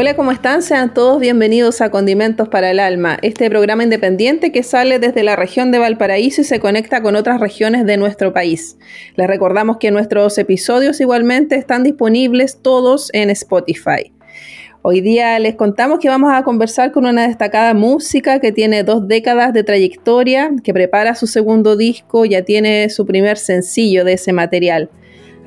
Hola, ¿cómo están? Sean todos bienvenidos a Condimentos para el Alma, este programa independiente que sale desde la región de Valparaíso y se conecta con otras regiones de nuestro país. Les recordamos que nuestros episodios igualmente están disponibles todos en Spotify. Hoy día les contamos que vamos a conversar con una destacada música que tiene dos décadas de trayectoria, que prepara su segundo disco, ya tiene su primer sencillo de ese material.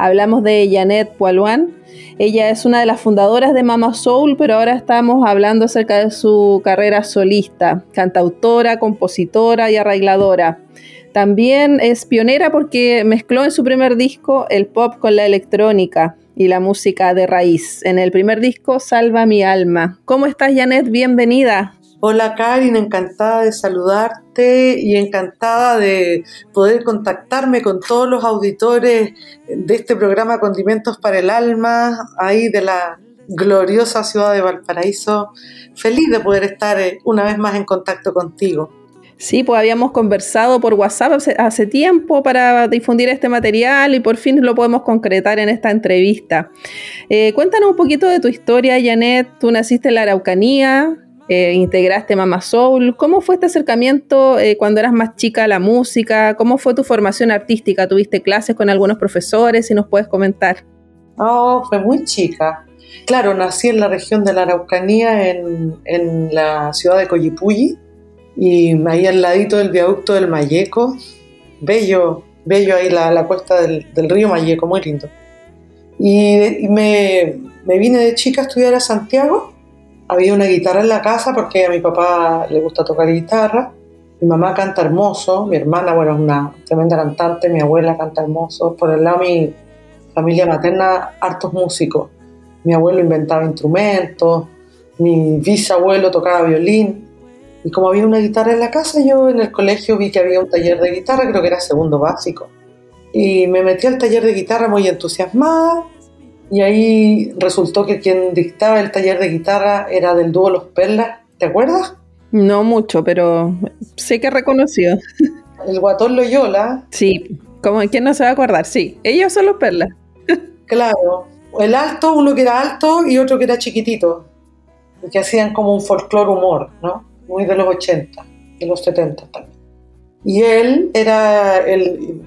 Hablamos de Janet Poiluan, ella es una de las fundadoras de Mama Soul, pero ahora estamos hablando acerca de su carrera solista, cantautora, compositora y arregladora. También es pionera porque mezcló en su primer disco el pop con la electrónica y la música de raíz. En el primer disco, Salva mi alma. ¿Cómo estás, Janet? Bienvenida. Hola Karin, encantada de saludarte y encantada de poder contactarme con todos los auditores de este programa Condimentos para el Alma, ahí de la gloriosa ciudad de Valparaíso. Feliz de poder estar eh, una vez más en contacto contigo. Sí, pues habíamos conversado por WhatsApp hace, tiempo para difundir este material y por fin lo podemos concretar en esta entrevista. Eh, cuéntanos un poquito de tu historia, Janet. Tú naciste en la Araucanía, eh, integraste Mama Soul. ¿Cómo fue este acercamiento eh, cuando eras más chica a la música? ¿Cómo fue tu formación artística? ¿Tuviste clases con algunos profesores? Si nos puedes comentar. Oh, fue muy chica. Claro, nací en la región de la Araucanía, en, la ciudad de Coyipulli, y ahí al ladito del viaducto del Mayeco. Bello, bello ahí la, la cuesta del, río Mayeco, muy lindo. Y, me, me vine de chica a estudiar a Santiago había una guitarra en la casa porque a mi papá le gusta tocar guitarra. Mi mamá canta hermoso, mi hermana, bueno, es una tremenda cantante, mi abuela canta hermoso. Por el lado de mi familia materna, hartos músicos. Mi abuelo inventaba instrumentos, mi bisabuelo tocaba violín. Y como había una guitarra en la casa, yo en el colegio vi que había un taller de guitarra, creo que era segundo básico. Y me metí al taller de guitarra muy entusiasmada y ahí resultó que quien dictaba el taller de guitarra era del dúo Los Perlas, ¿te acuerdas? No mucho, pero sé que reconoció. El guatón Loyola. Sí, como quién no se va a acordar, sí, ellos son Los Perlas. Claro, el alto, uno que era alto y otro que era chiquitito, y que hacían como un folclore humor, ¿no? Muy de los 80, de los 70 también. Y él era el,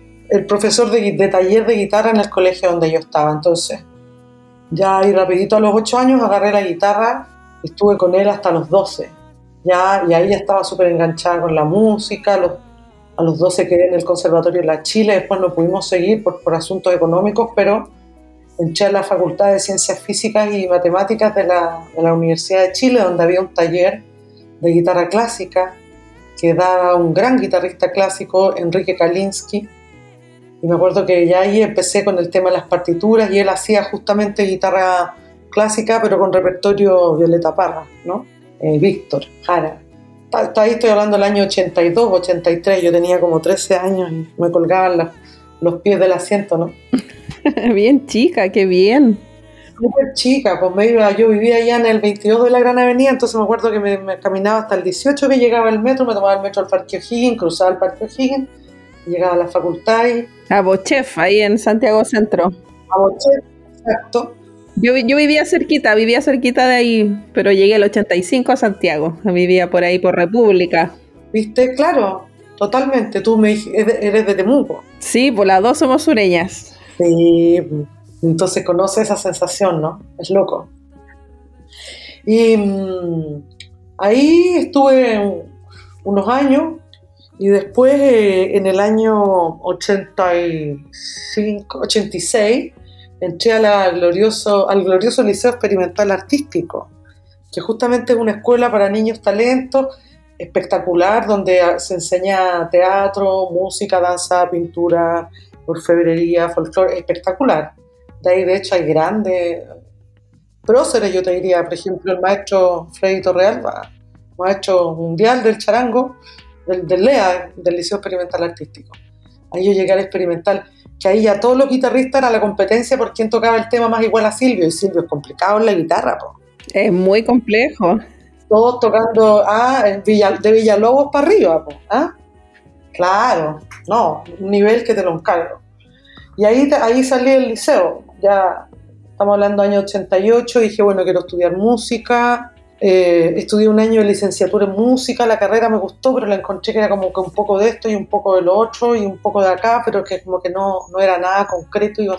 profesor de, de taller de guitarra en el colegio donde yo estaba, entonces ya ahí rapidito a los 8 años agarré la guitarra, estuve con él hasta los 12. Ya, y ahí ya estaba súper enganchada con la música. a los 12 quedé en el Conservatorio de la Chile, después no pudimos seguir por, por asuntos económicos, pero entré a la Facultad de Ciencias Físicas y Matemáticas de la, de la Universidad de Chile, donde había un taller de guitarra clásica que daba un gran guitarrista clásico, Enrique Kalinsky, y me acuerdo que ya ahí empecé con el tema de las partituras y él hacía justamente guitarra clásica, pero con repertorio Violeta Parra, ¿no? Eh, Víctor, Jara. Ahí estoy hablando del año 82, 83, yo tenía como 13 años y me colgaban los pies del asiento, ¿no? bien chica, qué bien. Súper chica, pues me iba, yo vivía allá en el 22 de la Gran Avenida, entonces me acuerdo que me, caminaba hasta el 18 que llegaba el metro, me tomaba el metro al Parque O'Higgins, cruzaba el Parque O'Higgins, llegaba a la facultad y a Bochef, ahí en Santiago Centro. A Bochef, exacto. Yo, vivía cerquita, vivía cerquita de ahí, pero llegué el 85 a Santiago. Vivía por ahí, por República. ¿Viste? Claro, totalmente. Tú me, eres de Temuco. Sí, pues las dos somos sureñas. Sí, entonces conoce esa sensación, ¿no? Es loco. Y mm, ahí estuve unos años y después, eh, en el año 85, 86, entré a glorioso, al glorioso Liceo Experimental Artístico, que justamente es una escuela para niños talentos espectacular, donde se enseña teatro, música, danza, pintura, orfebrería, folclore, espectacular. De ahí, de hecho, hay grandes próceres, yo te diría, por ejemplo, el maestro Freddy Torrealba, maestro mundial del charango, del, del LEA, del Liceo Experimental Artístico. Ahí yo llegué al experimental, que ahí ya todos los guitarristas era la competencia por quién tocaba el tema más igual a Silvio, y Silvio es complicado en la guitarra, po. Es muy complejo. Todos tocando ah, de Villalobos para arriba, po, ¿ah? Claro, no, un nivel que te lo encargo. Y ahí, ahí salí del liceo, ya estamos hablando año 88, dije, bueno, quiero estudiar música, eh, estudié un año de licenciatura en música, la carrera me gustó, pero la encontré que era como que un poco de esto y un poco de lo otro y un poco de acá, pero que como que no, no era nada concreto, iba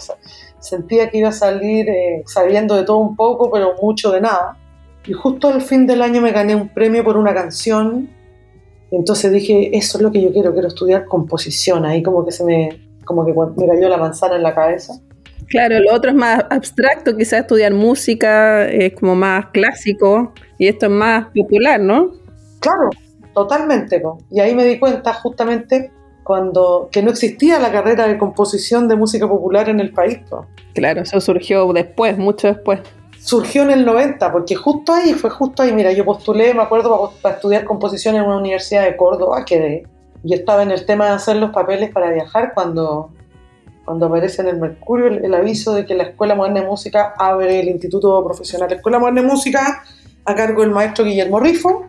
sentía que iba a salir eh, sabiendo de todo un poco, pero mucho de nada. Y justo al fin del año me gané un premio por una canción, entonces dije, eso es lo que yo quiero, quiero estudiar composición, ahí como que se me, como que me cayó la manzana en la cabeza. Claro, lo otro es más abstracto, quizás estudiar música es como más clásico y esto es más popular, ¿no? Claro, totalmente. Y ahí me di cuenta justamente cuando que no existía la carrera de composición de música popular en el país. Claro, eso surgió después, mucho después. Surgió en el 90, porque justo ahí, fue justo ahí, mira, yo postulé, me acuerdo, para, estudiar composición en una universidad de Córdoba, que yo estaba en el tema de hacer los papeles para viajar cuando cuando aparece en el Mercurio el, aviso de que la Escuela Moderna de Música abre el Instituto Profesional Escuela Moderna de Música a cargo del maestro Guillermo Rifo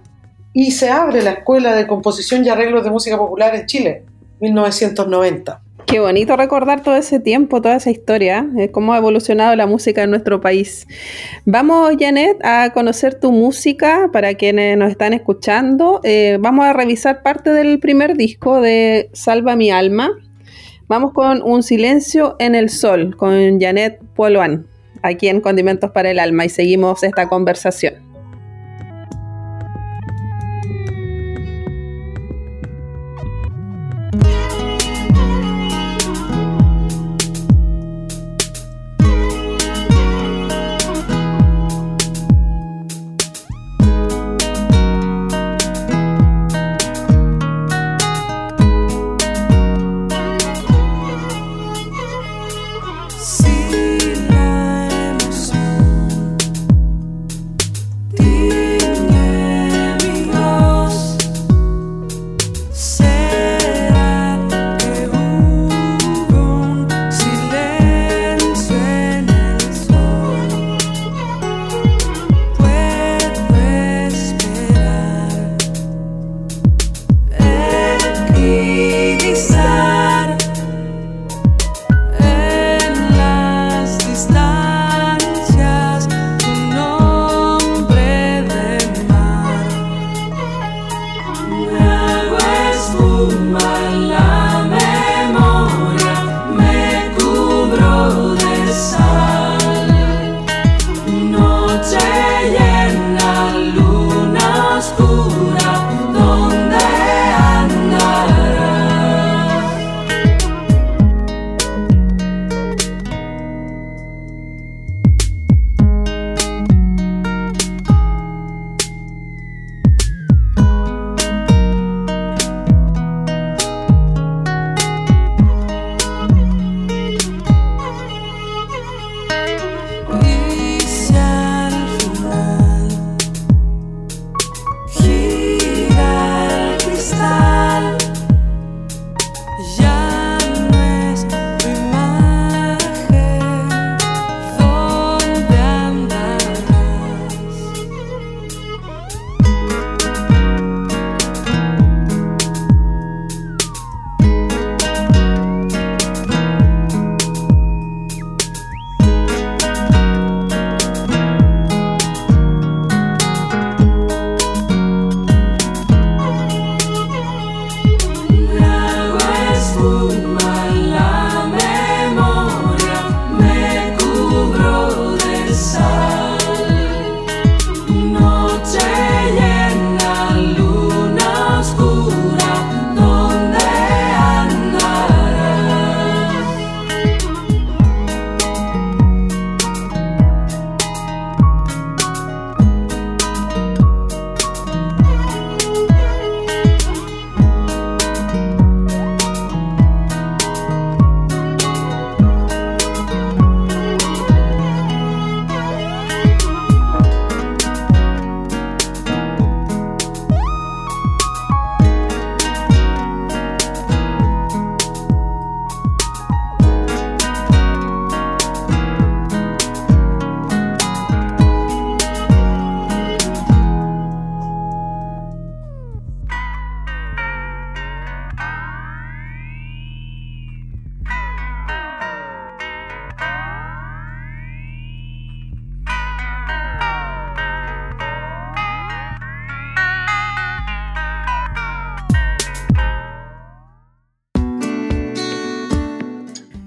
y se abre la Escuela de Composición y Arreglos de Música Popular en Chile, 1990. Qué bonito recordar todo ese tiempo, toda esa historia, eh, cómo ha evolucionado la música en nuestro país. Vamos, Janet, a conocer tu música para quienes nos están escuchando. Eh, vamos a revisar parte del primer disco de Salva mi alma, Vamos con Un silencio en el sol con Janet Poloan, aquí en Condimentos para el Alma, y seguimos esta conversación.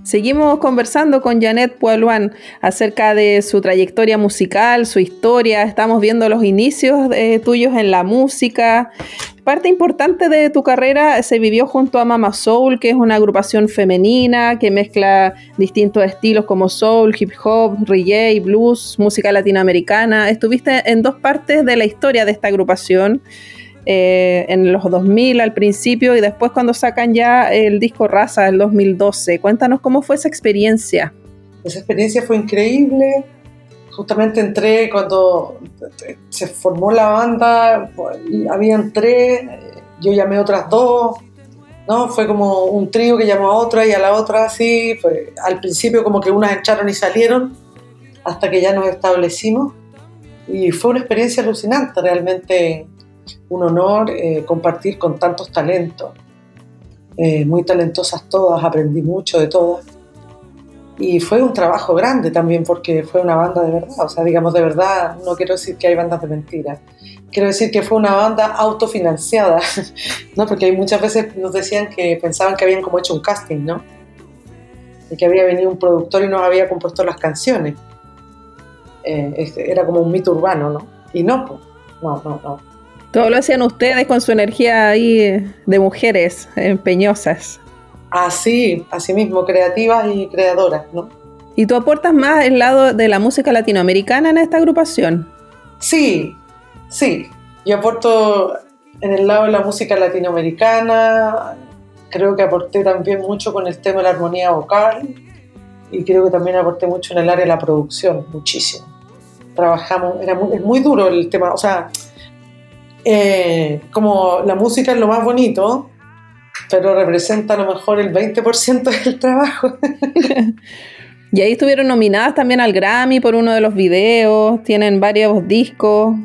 Seguimos conversando con Janet Pualuan acerca de su trayectoria musical, su historia. Estamos viendo los inicios eh, tuyos en la música. Parte importante de tu carrera se vivió junto a Mama Soul, que es una agrupación femenina que mezcla distintos estilos como soul, hip hop, reggae, blues, música latinoamericana. Estuviste en dos partes de la historia de esta agrupación. Eh, en los 2000 al principio y después cuando sacan ya el disco Raza del 2012. Cuéntanos cómo fue esa experiencia. Esa experiencia fue increíble. Justamente entré cuando se formó la banda, habían tres, yo llamé otras dos, ¿no? Fue como un trío que llamó a otra y a la otra así. Al principio como que unas echaron y salieron hasta que ya nos establecimos. Y fue una experiencia alucinante, realmente un honor eh, compartir con tantos talentos, eh, muy talentosas todas, aprendí mucho de todas. Y fue un trabajo grande también porque fue una banda de verdad, o sea, digamos de verdad, no quiero decir que hay bandas de mentiras, quiero decir que fue una banda autofinanciada, ¿no? Porque muchas veces nos decían que pensaban que habían como hecho un casting, ¿no? Y que había venido un productor y nos había compuesto las canciones. Eh, era como un mito urbano, ¿no? Y no, pues, no, no, no. Todo lo hacían ustedes con su energía ahí de mujeres empeñosas. Así, así mismo, creativas y creadoras, ¿no? ¿Y tú aportas más el lado de la música latinoamericana en esta agrupación? Sí, sí. Yo aporto en el lado de la música latinoamericana, creo que aporté también mucho con el tema de la armonía vocal y creo que también aporté mucho en el área de la producción, muchísimo. Trabajamos, era es muy duro el tema, o sea, eh, como la música es lo más bonito, pero representa a lo mejor el 20% del trabajo. y ahí estuvieron nominadas también al Grammy por uno de los videos, tienen varios discos.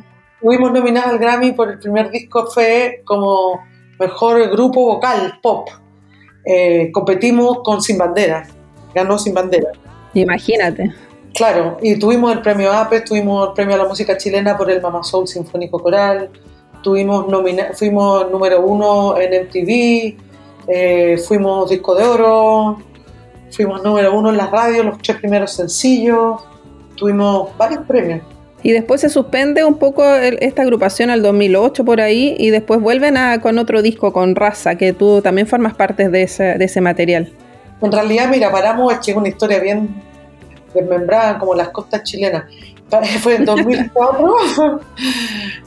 Fuimos nominadas al Grammy por el primer disco, fue como mejor grupo vocal, pop. Eh, competimos con Sin Bandera, ganó Sin Bandera. Imagínate. Claro, y tuvimos el premio APE, tuvimos el premio a la música chilena por el Mama Soul Sinfónico Coral, tuvimos fuimos número uno en MTV, eh, fuimos disco de oro, fuimos número uno en las radios, los tres primeros sencillos, tuvimos varios premios. Y después se suspende un poco esta agrupación al 2008 por ahí y después vuelven a, con otro disco, con Raza, que tú también formas parte de ese, de ese material. En realidad, mira, paramos, es que es una historia bien desmembrada, como las costas chilenas. fue en 2004.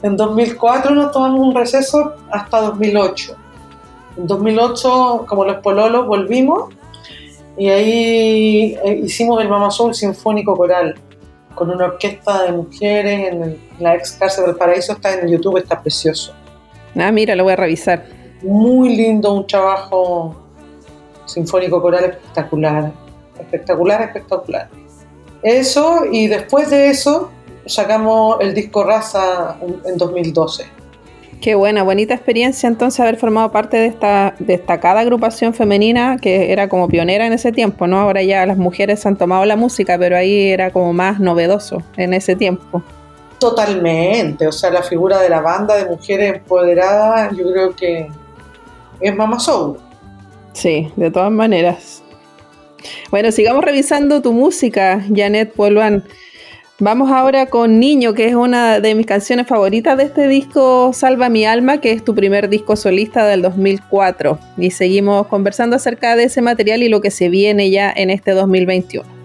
en 2004 nos tomamos un receso hasta 2008. En 2008, como los pololos, volvimos y ahí eh, hicimos el Mama Soul Sinfónico Coral con una orquesta de mujeres en la ex cárcel del paraíso. Está en YouTube, está precioso. Ah, mira, lo voy a revisar. Muy lindo, un trabajo sinfónico coral espectacular. Espectacular, espectacular. Eso, y después de eso sacamos el disco Raza en 2012. Qué buena, bonita experiencia entonces haber formado parte de esta destacada agrupación femenina que era como pionera en ese tiempo, ¿no? Ahora ya las mujeres han tomado la música, pero ahí era como más novedoso en ese tiempo. Totalmente, o sea, la figura de la banda de mujeres empoderadas, yo creo que es Mama Soul. Sí, de todas maneras. Bueno, sigamos revisando tu música, Janet Polvan. Vamos ahora con Niño, que es una de mis canciones favoritas de este disco Salva mi alma, que es tu primer disco solista del 2004. Y seguimos conversando acerca de ese material y lo que se viene ya en este 2021.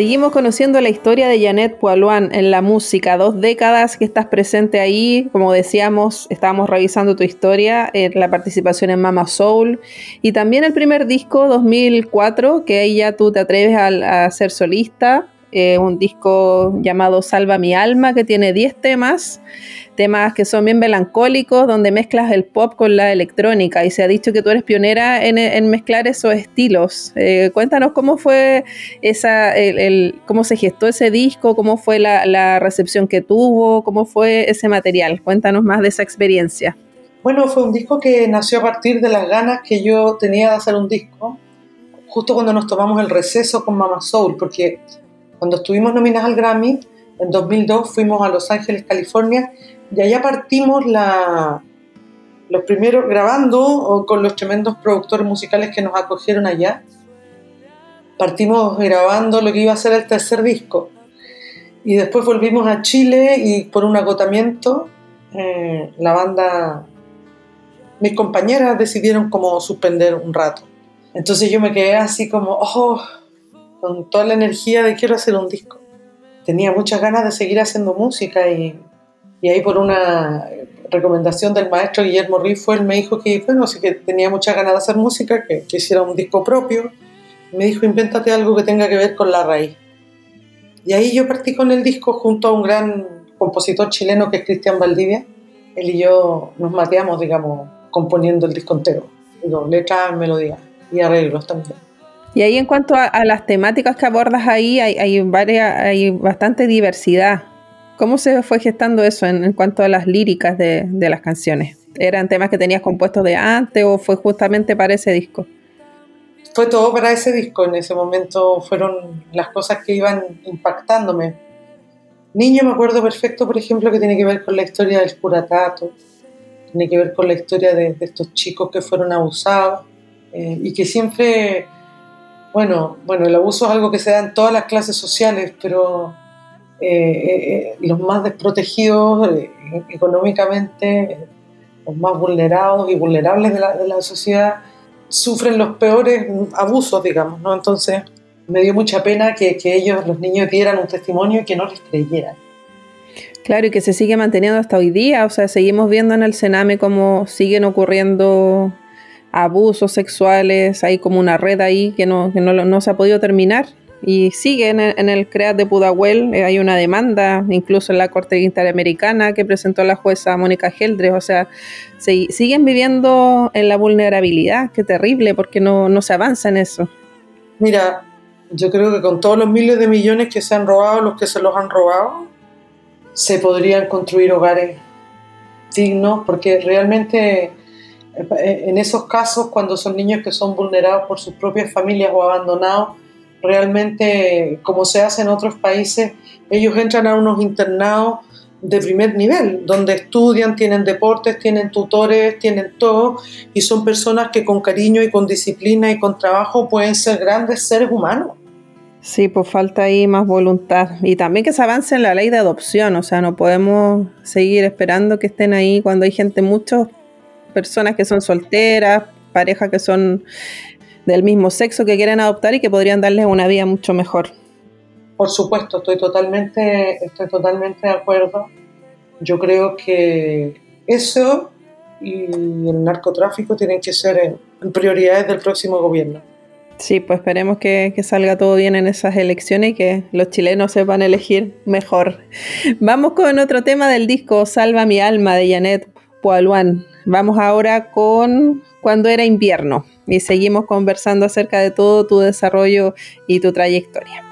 Seguimos conociendo la historia de Janet Poiluan en la música, dos décadas que estás presente ahí, como decíamos, estábamos revisando tu historia, en la participación en Mama Soul. Y también el primer disco 2004, que ahí ya tú te atreves a ser solista, eh, un disco llamado Salva mi alma, que tiene 10 temas, temas que son bien melancólicos, donde mezclas el pop con la electrónica, y se ha dicho que tú eres pionera en, mezclar esos estilos. Eh, cuéntanos cómo fue esa, el, cómo se gestó ese disco, cómo fue la, la recepción que tuvo, cómo fue ese material. Cuéntanos más de esa experiencia. Bueno, fue un disco que nació a partir de las ganas que yo tenía de hacer un disco, justo cuando nos tomamos el receso con Mama Soul, porque cuando estuvimos nominadas al Grammy, en 2002 fuimos a Los Ángeles, California, y allá partimos los primeros grabando con los tremendos productores musicales que nos acogieron allá. Partimos grabando lo que iba a ser el tercer disco. Y después volvimos a Chile y por un agotamiento, eh, la banda, mis compañeras decidieron como suspender un rato. Entonces yo me quedé así como, oh, con toda la energía de quiero hacer un disco. Tenía muchas ganas de seguir haciendo música y, y ahí por una recomendación del maestro Guillermo fue él me dijo que, bueno, sí que tenía muchas ganas de hacer música, que, que hiciera un disco propio. Me dijo, invéntate algo que tenga que ver con la raíz. Y ahí yo partí con el disco junto a un gran compositor chileno que es Cristian Valdivia. Él y yo nos mateamos, digamos, componiendo el disco entero. Letras, melodías y arreglos también. Y ahí en cuanto a, las temáticas que abordas ahí, hay, varias, hay bastante diversidad. ¿Cómo se fue gestando eso en, cuanto a las líricas de, las canciones? ¿Eran temas que tenías compuestos de antes o fue justamente para ese disco? Fue todo para ese disco. En ese momento fueron las cosas que iban impactándome. Niño me acuerdo perfecto, por ejemplo, que tiene que ver con la historia del curatato, tiene que ver con la historia de, estos chicos que fueron abusados eh, y que siempre bueno, bueno, el abuso es algo que se da en todas las clases sociales, pero eh, eh, eh, los más desprotegidos económicamente, los más vulnerados y vulnerables de la, sociedad, sufren los peores abusos, digamos, ¿no? Entonces me dio mucha pena que, que ellos, los niños, dieran un testimonio y que no les creyeran. Claro, y que se sigue manteniendo hasta hoy día, o sea, seguimos viendo en el Sename cómo siguen ocurriendo abusos sexuales, hay como una red ahí que no, que no, se ha podido terminar. Y sigue en el, en CREAT de Pudahuel, eh, hay una demanda, incluso en la Corte Interamericana que presentó la jueza Mónica Geldres. O sea, siguen viviendo en la vulnerabilidad, qué terrible, porque no, no se avanza en eso. Mira, yo creo que con todos los miles de millones que se han robado, los que se los han robado, se podrían construir hogares dignos, porque realmente en esos casos, cuando son niños que son vulnerados por sus propias familias o abandonados, realmente, como se hace en otros países, ellos entran a unos internados de primer nivel, donde estudian, tienen deportes, tienen tutores, tienen todo, y son personas que con cariño y con disciplina y con trabajo pueden ser grandes seres humanos. Sí, pues falta ahí más voluntad. Y también que se avance en la ley de adopción, o sea, no podemos seguir esperando que estén ahí cuando hay gente, muchos personas que son solteras, parejas que son del mismo sexo que quieren adoptar y que podrían darles una vida mucho mejor. Por supuesto, estoy totalmente, estoy totalmente de acuerdo. Yo creo que eso y el narcotráfico tienen que ser prioridades del próximo gobierno. Sí, pues esperemos que, que, salga todo bien en esas elecciones y que los chilenos sepan elegir mejor. Vamos con otro tema del disco Salva mi alma de Janet Poaluan. Vamos ahora con cuando era invierno y seguimos conversando acerca de todo tu desarrollo y tu trayectoria.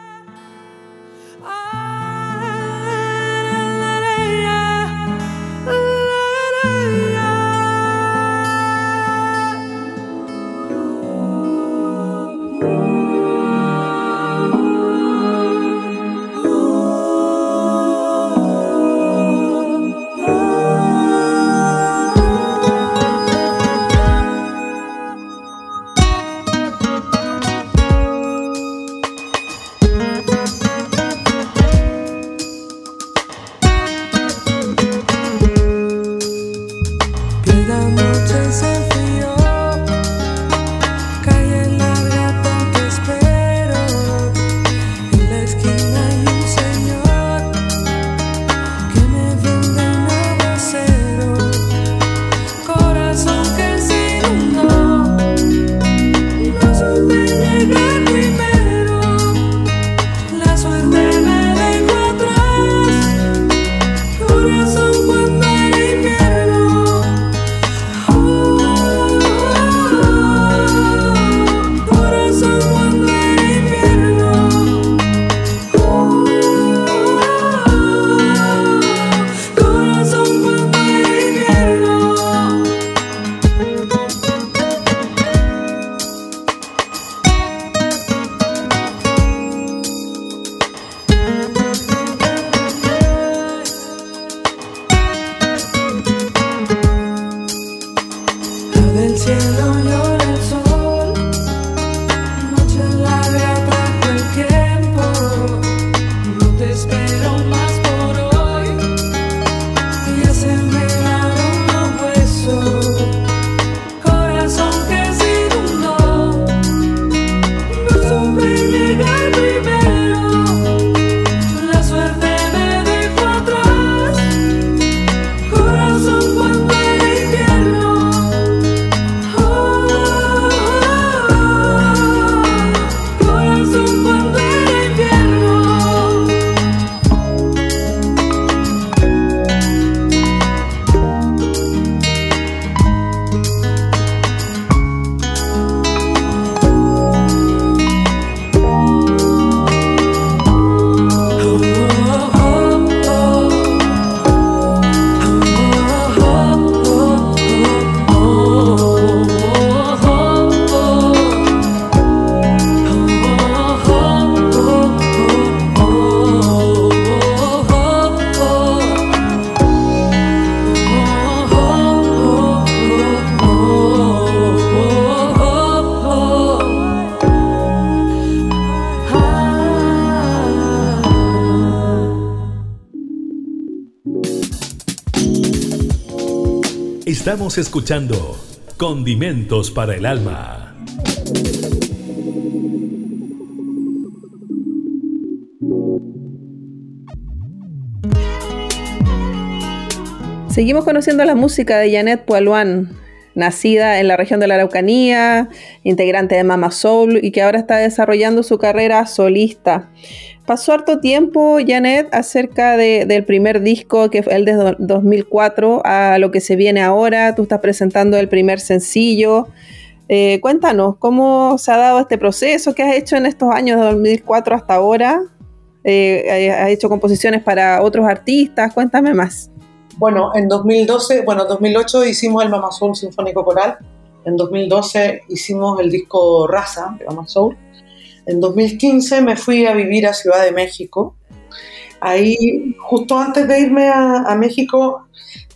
Estamos escuchando Condimentos para el Alma. Seguimos conociendo la música de Janet Pualuán, nacida en la región de la Araucanía, integrante de Mama Soul y que ahora está desarrollando su carrera solista. Pasó harto tiempo, Janet, acerca del primer disco que fue el de 2004 a lo que se viene ahora. Tú estás presentando el primer sencillo. Eh, cuéntanos, ¿cómo se ha dado este proceso? ¿Qué has hecho en estos años de 2004 hasta ahora? Eh, eh, ¿Has hecho composiciones para otros artistas? Cuéntame más. Bueno, en 2012, bueno, 2008 hicimos el Mama Soul Sinfónico Coral. En 2012 hicimos el disco Raza de Mama Soul. En 2015 me fui a vivir a Ciudad de México. Ahí, justo antes de irme a, México,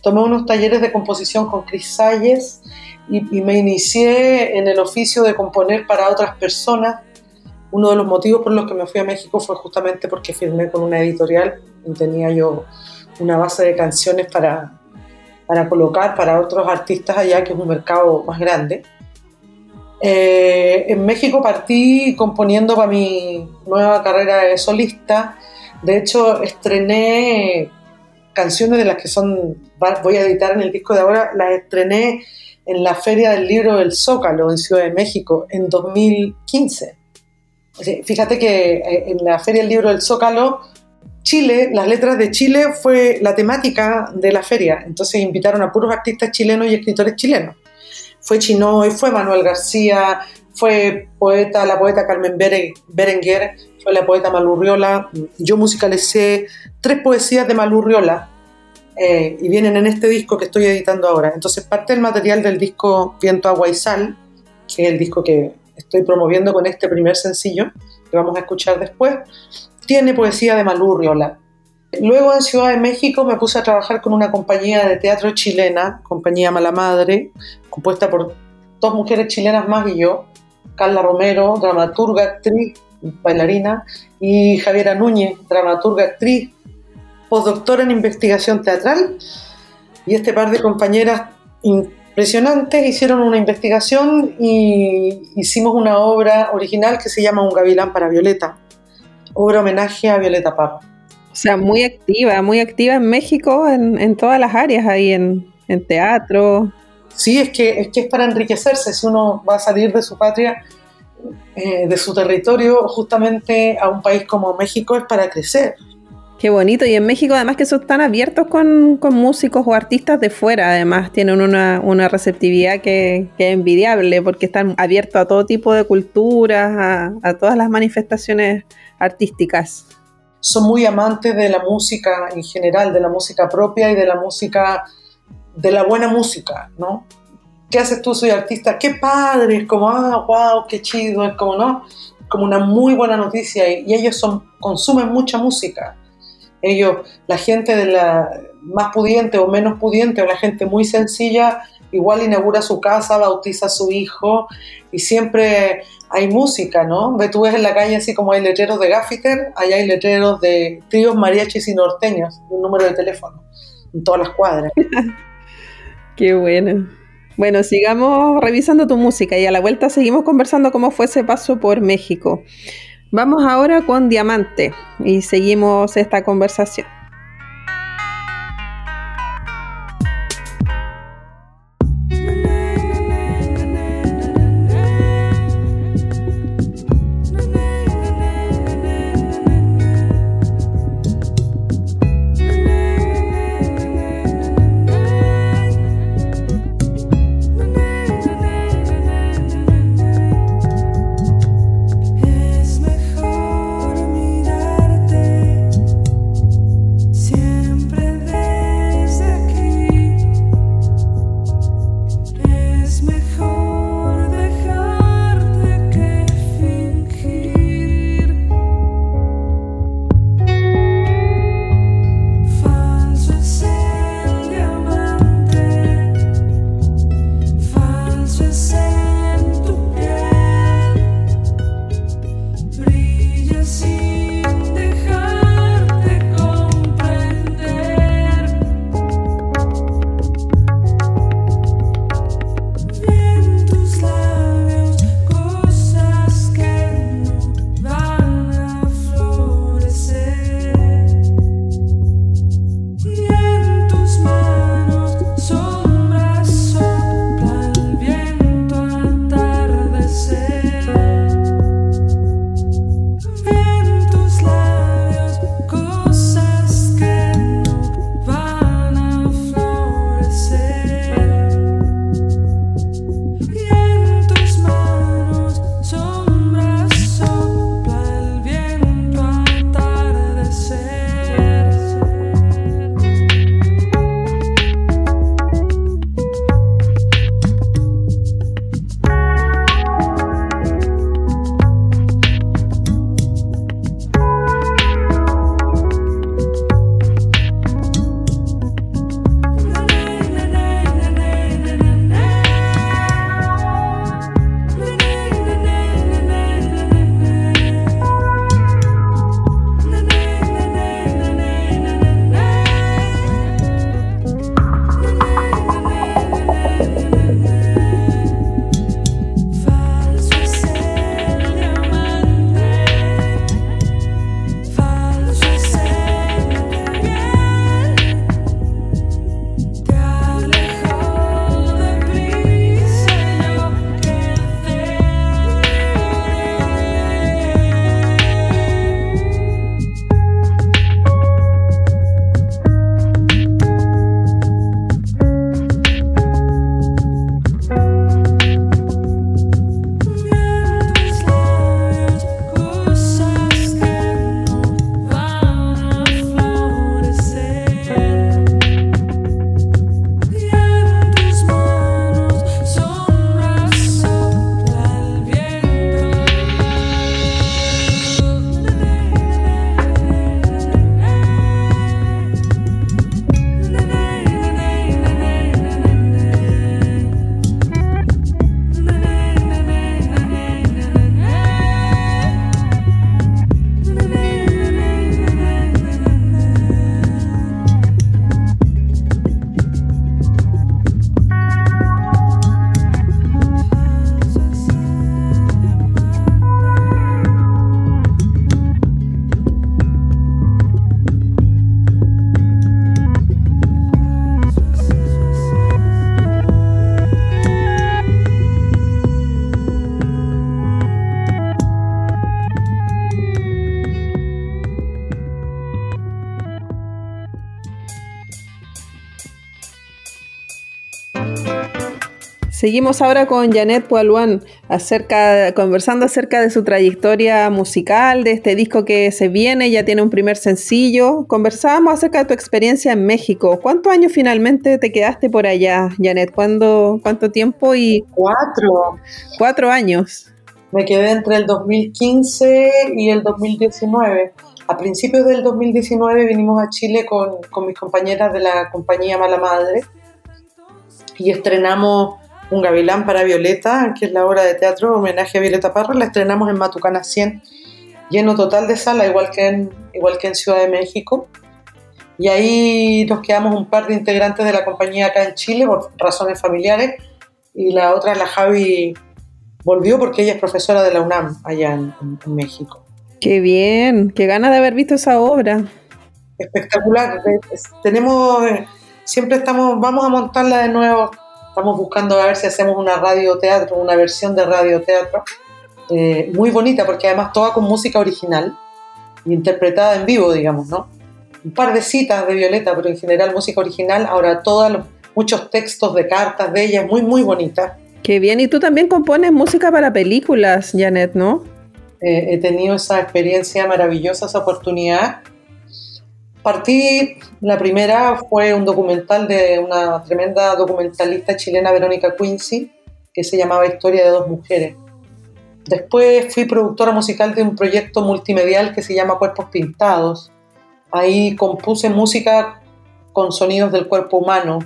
tomé unos talleres de composición con Chris Salles y, y, me inicié en el oficio de componer para otras personas. Uno de los motivos por los que me fui a México fue justamente porque firmé con una editorial y tenía yo una base de canciones para, para colocar para otros artistas allá, que es un mercado más grande. Eh, en México partí componiendo para mi nueva carrera de solista. De hecho, estrené canciones de las que son, voy a editar en el disco de ahora, las estrené en la Feria del Libro del Zócalo en Ciudad de México en 2015. Fíjate que eh, en la Feria del Libro del Zócalo Chile, las letras de Chile fue la temática de la feria, entonces invitaron a puros artistas chilenos y escritores chilenos. Fue Chinoy, fue Manuel García, fue poeta, la poeta Carmen Berenguer, fue la poeta Malurriola. Yo musicalicé tres poesías de Malurriola eh, y vienen en este disco que estoy editando ahora. Entonces parte del material del disco Viento, Agua y Sal, que es el disco que estoy promoviendo con este primer sencillo, que vamos a escuchar después, tiene poesía de Malú Riola. Luego en Ciudad de México me puse a trabajar con una compañía de teatro chilena, compañía Mala Madre, compuesta por dos mujeres chilenas más y yo, Carla Romero, dramaturga, actriz, bailarina, y Javiera Núñez, dramaturga, actriz, postdoctora en investigación teatral. Y este par de compañeras impresionantes hicieron una investigación y hicimos una obra original que se llama Un gavilán para Violeta obra homenaje a Violeta Parra. O sea, muy activa, muy activa en México, en, todas las áreas, ahí en, teatro. Sí, es que, es que es para enriquecerse. Si uno va a salir de su patria, eh, de su territorio, justamente a un país como México, es para crecer. Qué bonito. Y en México, además, que son tan abiertos con, músicos o artistas de fuera, además, tienen una, receptividad que, es envidiable, porque están abiertos a todo tipo de culturas, a, a todas las manifestaciones artísticas? Son muy amantes de la música en general, de la música propia y de la música, de la buena música, ¿no? ¿Qué haces tú? Soy artista. ¡Qué padre! Es como, ah, wow, qué chido. Es como, ¿no? Como una muy buena noticia. Y, ellos son, consumen mucha música. Ellos, la gente de la más pudiente o menos pudiente, o la gente muy sencilla, igual inaugura su casa, bautiza a su hijo y siempre hay música, ¿no? Tú ves en la calle así como hay letreros de Gaffiter, allá hay letreros de tríos mariachis y norteños, un número de teléfono en todas las cuadras. Qué bueno. Bueno, sigamos revisando tu música y a la vuelta seguimos conversando cómo fue ese paso por México. Vamos ahora con Diamante y seguimos esta conversación. Seguimos ahora con Janet Pualuan, acerca, conversando acerca de su trayectoria musical, de este disco que se viene, ya tiene un primer sencillo. Conversábamos acerca de tu experiencia en México. ¿Cuántos años finalmente te quedaste por allá, Janet? ¿Cuándo, ¿Cuánto tiempo? Y Cuatro. Cuatro años. Me quedé entre el 2015 y el 2019. A principios del 2019 vinimos a Chile con, con mis compañeras de la compañía Mala Madre y estrenamos un gavilán para Violeta, que es la obra de teatro homenaje a Violeta Parra, la estrenamos en Matucana 100, lleno total de sala, igual que en, igual que en Ciudad de México. Y ahí nos quedamos un par de integrantes de la compañía acá en Chile por razones familiares y la otra, la Javi, volvió porque ella es profesora de la UNAM allá en, en México. Qué bien, qué ganas de haber visto esa obra. Espectacular. Tenemos, siempre estamos, vamos a montarla de nuevo Estamos buscando a ver si hacemos una radioteatro, una versión de radioteatro eh, muy bonita, porque además toda con música original, interpretada en vivo, digamos, ¿no? Un par de citas de Violeta, pero en general música original. Ahora, todos los, muchos textos de cartas de ella, muy, muy bonita. Qué bien, y tú también compones música para películas, Janet, ¿no? Eh, he tenido esa experiencia maravillosa, esa oportunidad Partí, la primera fue un documental de una tremenda documentalista chilena, Verónica Quincy, que se llamaba Historia de dos mujeres. Después fui productora musical de un proyecto multimedial que se llama Cuerpos Pintados. Ahí compuse música con sonidos del cuerpo humano,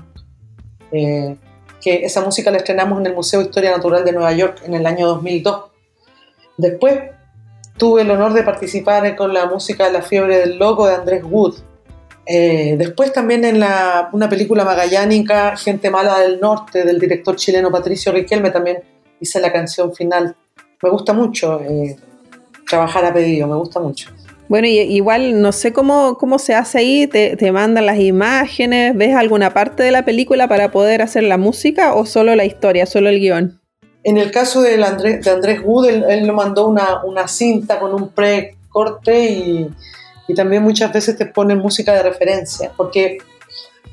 eh, que esa música la estrenamos en el Museo de Historia Natural de Nueva York en el año 2002. Después tuve el honor de participar con la música La fiebre del loco de Andrés Wood, eh, después también en la, una película magallánica, Gente Mala del Norte, del director chileno Patricio Riquelme, también hice la canción final. Me gusta mucho eh, trabajar a pedido, me gusta mucho. Bueno, y, igual no sé cómo, cómo se hace ahí, te, te, mandan las imágenes, ¿ves alguna parte de la película para poder hacer la música o solo la historia, solo el guion? En el caso de Andrés, de Andrés Wood, él, él, mandó una, una cinta con un pre-corte y, y también muchas veces te ponen música de referencia, porque,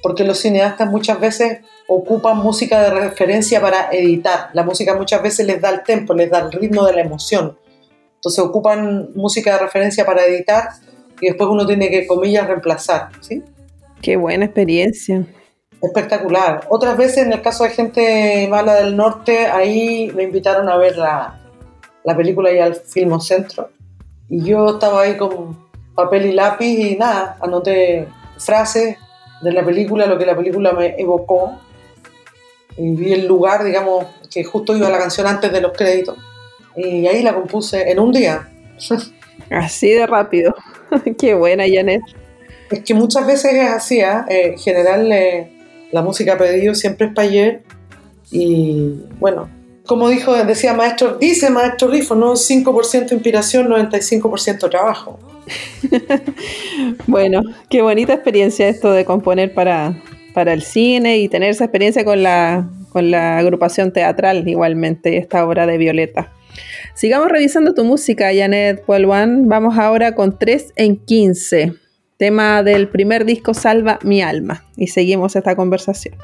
porque los cineastas muchas veces ocupan música de referencia para editar. La música muchas veces les da el tempo, les da el ritmo de la emoción. Entonces ocupan música de referencia para editar y después uno tiene que, comillas, reemplazar. ¿sí? Qué buena experiencia. Espectacular. Otras veces, en el caso de gente mala del norte, ahí me invitaron a ver la, la película y al Filmocentro. Y yo estaba ahí con papel y lápiz y nada, anoté frases de la película, lo que la película me evocó. Y vi el lugar, digamos, que justo iba la canción antes de los créditos. Y ahí la compuse en un día. Así de rápido. Qué buena, Janet. Es que muchas veces es así, ¿eh? en general eh, la música pedido siempre es para ayer. Y bueno, como dijo, decía maestro, dice maestro Rifo, no 5% inspiración, 95% trabajo. bueno, qué bonita experiencia esto de componer para, para el cine y tener esa experiencia con la, con la agrupación teatral igualmente, esta obra de Violeta. Sigamos revisando tu música, Janet Puelwan. Vamos ahora con 3 en 15, tema del primer disco Salva mi alma. Y seguimos esta conversación.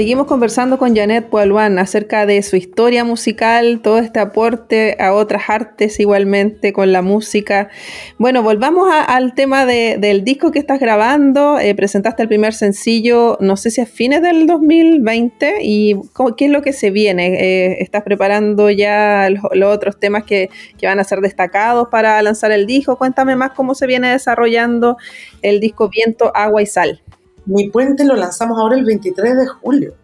Seguimos conversando con Janet Poilwan acerca de su historia musical, todo este aporte a otras artes igualmente con la música. Bueno, volvamos al tema del disco que estás grabando. Eh, presentaste el primer sencillo, no sé si a fines del 2020, y qué es lo que se viene. Eh, ¿Estás preparando ya los, otros temas que, que van a ser destacados para lanzar el disco? Cuéntame más cómo se viene desarrollando el disco Viento, Agua y Sal. Mi puente lo lanzamos ahora el 23 de julio.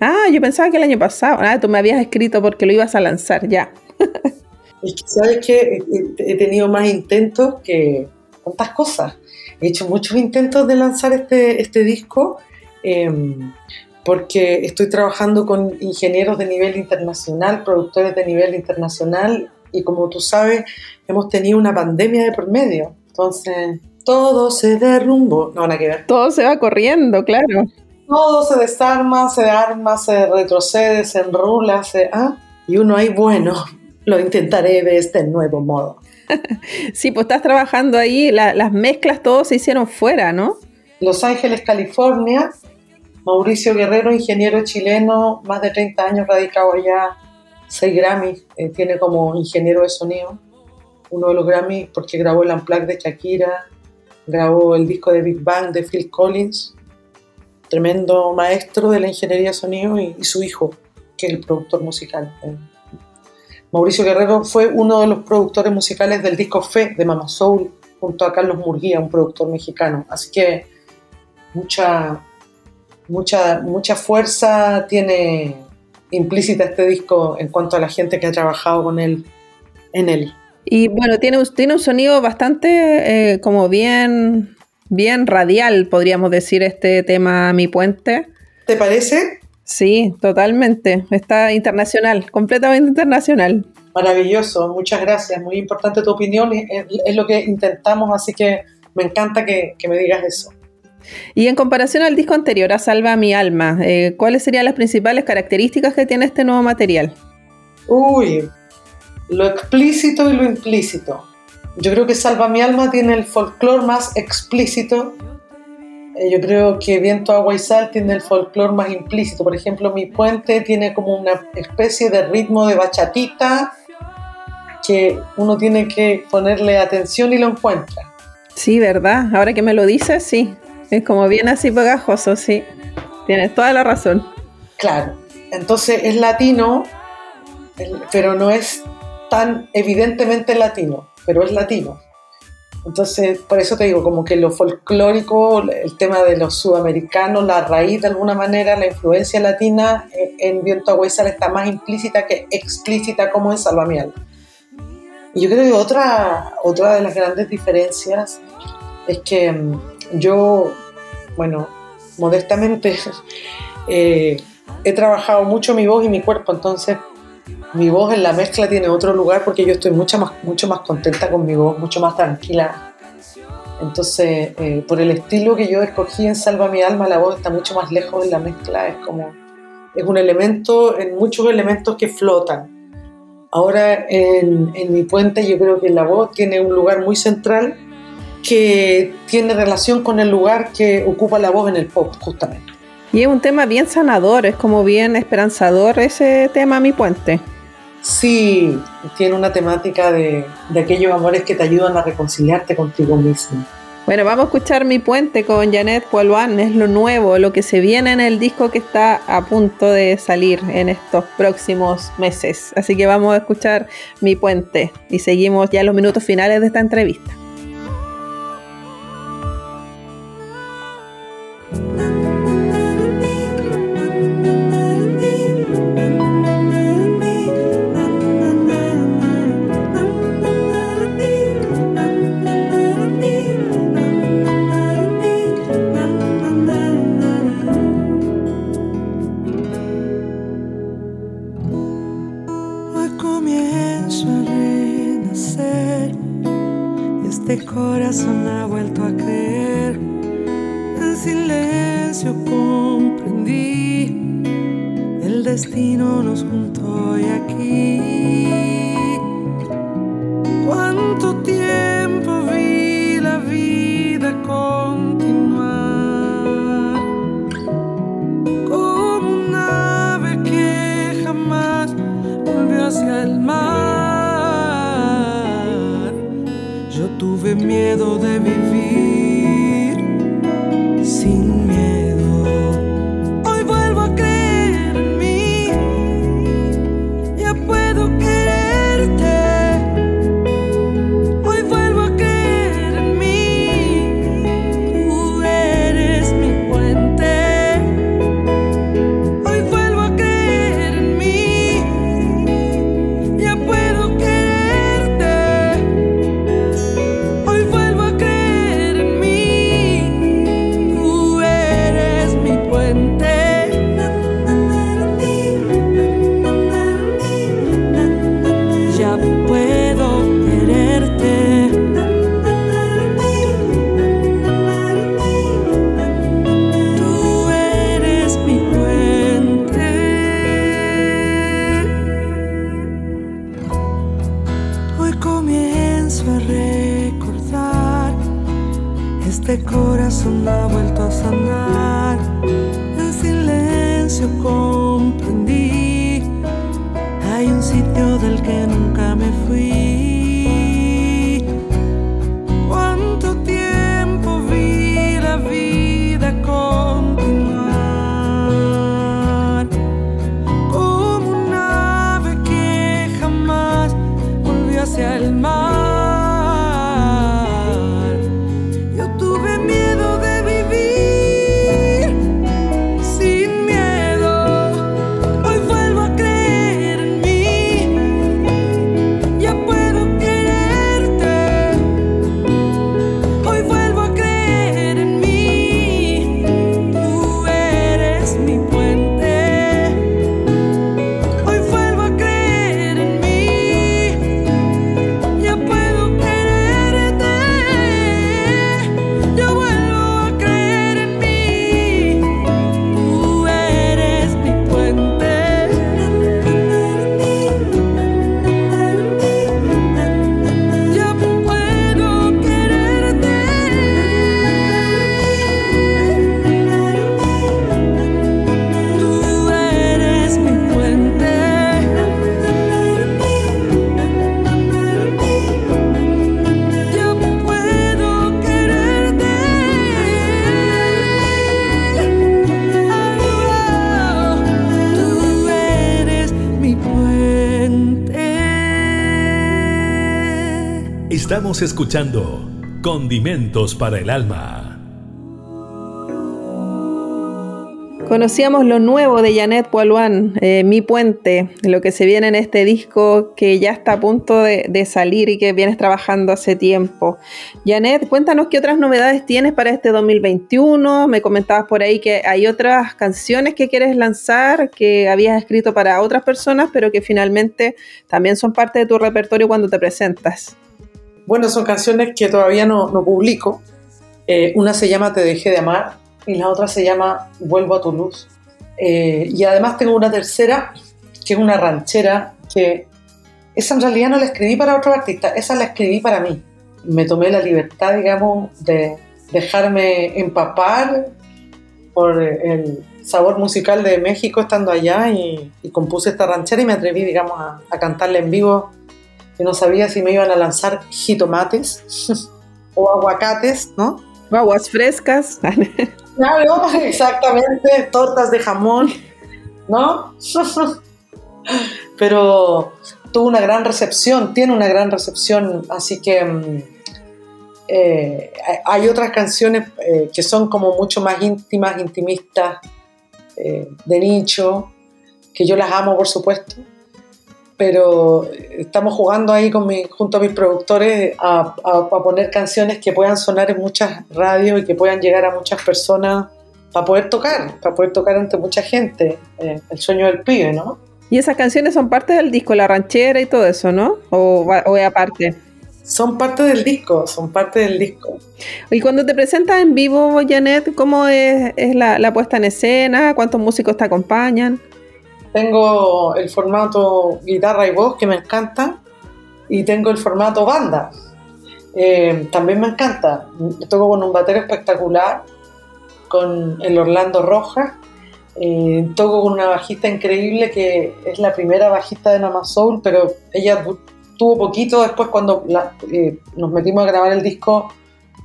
Ah, yo pensaba que el año pasado. Ah, tú me habías escrito porque lo ibas a lanzar, ya. es que, ¿sabes qué? He tenido más intentos que tantas cosas. He hecho muchos intentos de lanzar este, este disco em, porque estoy trabajando con ingenieros de nivel internacional, productores de nivel internacional y como tú sabes, hemos tenido una pandemia de por medio. Entonces, todo se derrumbó. No, nada que ver. Todo se va corriendo, claro. Todo se desarma, se arma, se retrocede, se enrula, se... ¿ah? Y uno ahí, bueno, lo intentaré de este nuevo modo. sí, pues estás trabajando ahí, las mezclas todos se hicieron fuera, ¿no? Los Ángeles, California. Mauricio Guerrero, ingeniero chileno, más de 30 años radicado allá, 6 Grammys, eh, tiene como ingeniero de sonido. Uno de los Grammys porque grabó el Unplugged de Shakira, grabó el disco de Big Bang de Phil Collins, tremendo maestro de la ingeniería de sonido, y, su hijo, que es el productor musical. Mauricio Guerrero fue uno de los productores musicales del disco Fe de Mama Soul, junto a Carlos Murguía, un productor mexicano. Así que mucha, mucha, mucha fuerza tiene implícita este disco en cuanto a la gente que ha trabajado con él en él. Y bueno, tiene, tiene un sonido bastante eh, como bien, bien radial, podríamos decir, este tema Mi Puente. ¿Te parece? Sí, totalmente. Está internacional, completamente internacional. Maravilloso, muchas gracias. Muy importante tu opinión, es, lo que intentamos, así que me encanta que, me digas eso. Y en comparación al disco anterior, a Salva mi alma, eh, ¿cuáles serían las principales características que tiene este nuevo material? Uy, lo explícito y lo implícito. Yo creo que Salva mi alma tiene el folclore más explícito. Eh, yo creo que Viento, Agua y Sal tiene el folclore más implícito. Por ejemplo, Mi Puente tiene como una especie de ritmo de bachatita que uno tiene que ponerle atención y lo encuentra. Sí, ¿verdad? Ahora que me lo dices, sí. Es como bien así pegajoso, sí. Tienes toda la razón. Claro. Entonces es latino, pero no es tan evidentemente latino, pero es latino. Entonces, por eso te digo, como que lo folclórico, el tema de los sudamericanos, la raíz de alguna manera, la influencia latina en Viento Agua está más implícita que explícita como en Salva Y yo creo que otra, otra de las grandes diferencias es que mm, yo, bueno, modestamente, eh, he trabajado mucho mi voz y mi cuerpo, entonces mi voz en la mezcla tiene otro lugar porque yo estoy mucho más, mucho más contenta con mi voz, mucho más tranquila. Entonces, eh, por el estilo que yo escogí en Salva mi alma, la voz está mucho más lejos en la mezcla, es como, es un elemento, en muchos elementos que flotan. Ahora en, en mi puente yo creo que la voz tiene un lugar muy central que tiene relación con el lugar que ocupa la voz en el pop, justamente. Y es un tema bien sanador, es como bien esperanzador ese tema, mi puente. Sí, tiene una temática de, aquellos amores que te ayudan a reconciliarte contigo mismo. Bueno, vamos a escuchar Mi Puente con Janet Poilwan, es lo nuevo, lo que se viene en el disco que está a punto de salir en estos próximos meses. Así que vamos a escuchar Mi Puente y seguimos ya los minutos finales de esta entrevista. Escuchando Condimentos para el Alma. Conocíamos lo nuevo de Janet Poiluan, eh, Mi Puente, lo que se viene en este disco que ya está a punto de salir y que vienes trabajando hace tiempo. Janet, cuéntanos qué otras novedades tienes para este 2021. Me comentabas por ahí que hay otras canciones que quieres lanzar que habías escrito para otras personas, pero que finalmente también son parte de tu repertorio cuando te presentas. Bueno, son canciones que todavía no, no publico. Eh, una se llama Te dejé de amar y la otra se llama Vuelvo a tu luz. Eh, y además tengo una tercera, que es una ranchera, que esa en realidad no la escribí para otro artista, esa la escribí para mí. Me tomé la libertad, digamos, de dejarme empapar por el sabor musical de México estando allá y, y compuse esta ranchera y me atreví, digamos, a, a cantarla en vivo. Y no sabía si me iban a lanzar jitomates o aguacates, ¿no? Aguas frescas. Claro, exactamente, tortas de jamón, ¿no? Pero tuvo una gran recepción, tiene una gran recepción, así que mm, eh, hay otras canciones eh, que son como mucho más íntimas, intimistas, eh, de nicho, que yo las amo, por supuesto, pero estamos jugando ahí con mi, junto a mis productores a, a- a poner canciones que puedan sonar en muchas radios y que puedan llegar a muchas personas para poder tocar, para poder tocar ante mucha gente, eh, el sueño del pibe, ¿no? y esas canciones son parte del disco, la ranchera y todo eso, ¿no? O, es aparte. Son parte del disco, son parte del disco. Y cuando te presentas en vivo, Janet, ¿cómo es, es la, la puesta en escena? ¿Cuántos músicos te acompañan? Tengo el formato guitarra y voz que me encanta y tengo el formato banda. Eh, también me encanta. Toco con un batero espectacular, con el Orlando Rojas. Eh, toco con una bajista increíble que es la primera bajista de Nama Soul, pero ella tuvo poquito después cuando eh, nos metimos a grabar el disco.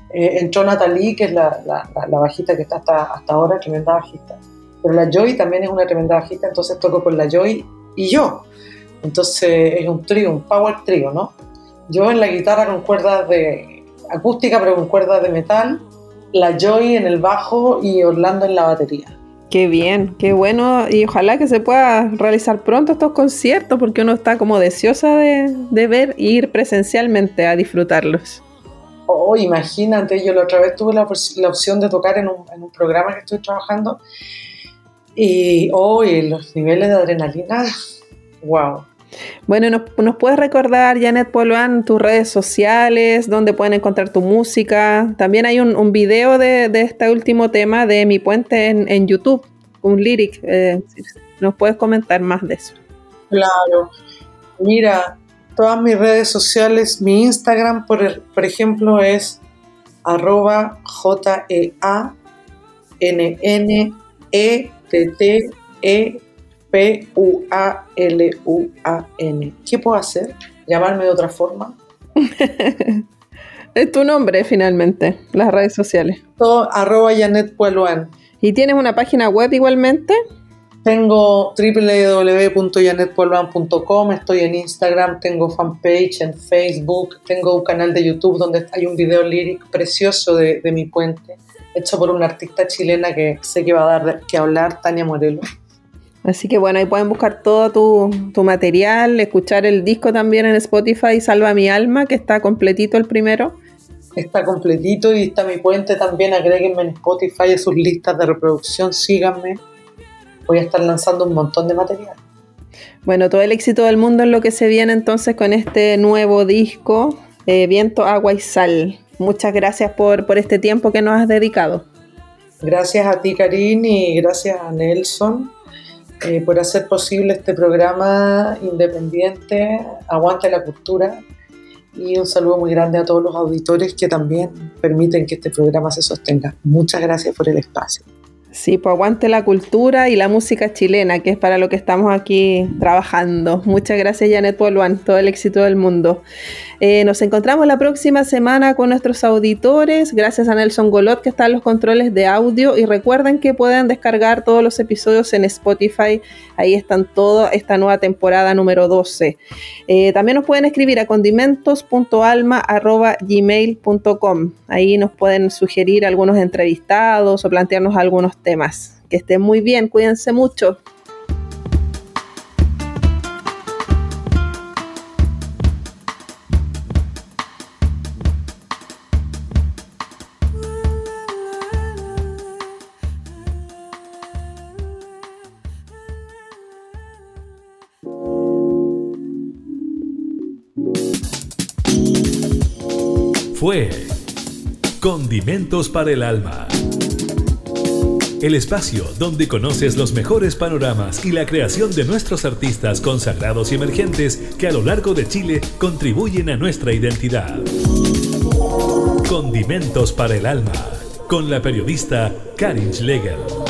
entró Natalie, que es la- la bajista que está hasta, hasta ahora, tremenda bajista. Pero la Joy también es una tremenda bajista, entonces toco con la Joy y yo. Entonces es un trío, un power trío, ¿no? Yo en la guitarra con cuerdas de acústica, pero con cuerdas de metal. La Joy en el bajo y Orlando en la batería. Qué bien, qué bueno. Y ojalá que se pueda realizar pronto estos conciertos, porque uno está como deseosa de, de ver e ir presencialmente a disfrutarlos. Oh, imagínate, yo la otra vez tuve la, la opción de tocar en un, en un programa que estoy trabajando y hoy los niveles de adrenalina, wow. Bueno, ¿nos, nos puedes recordar, Janet Poloan, tus redes sociales, dónde pueden encontrar tu música? También hay un, un video de, de este último tema de Mi Puente en, en YouTube, un lyric. eh, ¿Nos puedes comentar más de eso? Claro. Mira, todas mis redes sociales, mi Instagram, por, el- por ejemplo, es arroba E J-E-A-N-N-E-T-T-E-P-U-A-L-U-A-N. ¿Qué puedo hacer? ¿Llamarme de otra forma? Es tu nombre, finalmente, las redes sociales. Todo arroba Janet Pueloan. ¿Y tienes una página web igualmente? Tengo www.janetpuelvan.com, estoy en Instagram, tengo fanpage en Facebook, tengo un canal de YouTube donde hay un video lírico precioso de, de mi puente, hecho por una artista chilena que sé que va a dar de- que hablar, Tania Morelos. Así que bueno, ahí pueden buscar todo tu, tu material, escuchar el disco también en Spotify, Salva mi alma, que está completito el primero. Está completito y está mi puente también, agréguenme en Spotify a sus listas de reproducción, síganme. Voy a estar lanzando un montón de material. Bueno, todo el éxito del mundo es lo que se viene entonces con este nuevo disco, eh, Viento, Agua y Sal. Muchas gracias por, por este tiempo que nos has dedicado. Gracias a ti, Karin, y gracias a Nelson eh, por hacer posible este programa independiente. Aguante la cultura. Y un saludo muy grande a todos los auditores que también permiten que este programa se sostenga. Muchas gracias por el espacio. Sí, pues aguante la cultura y la música chilena, que es para lo que estamos aquí trabajando. Muchas gracias, Janet Poluan, todo el éxito del mundo. Eh, nos encontramos la próxima semana con nuestros auditores. Gracias a Nelson Golot, que está en los controles de audio. Y recuerden que pueden descargar todos los episodios en Spotify. Ahí están toda esta nueva temporada número 12. Eh, también nos pueden escribir a condimentos.alma.gmail.com. Ahí nos pueden sugerir algunos entrevistados o plantearnos algunos temas. Que estén muy bien, cuídense mucho. Fue Condimentos para el Alma. El espacio donde conoces los mejores panoramas y la creación de nuestros artistas consagrados y emergentes que a lo largo de Chile contribuyen a nuestra identidad. Condimentos para el Alma, con la periodista Karin Schlegel.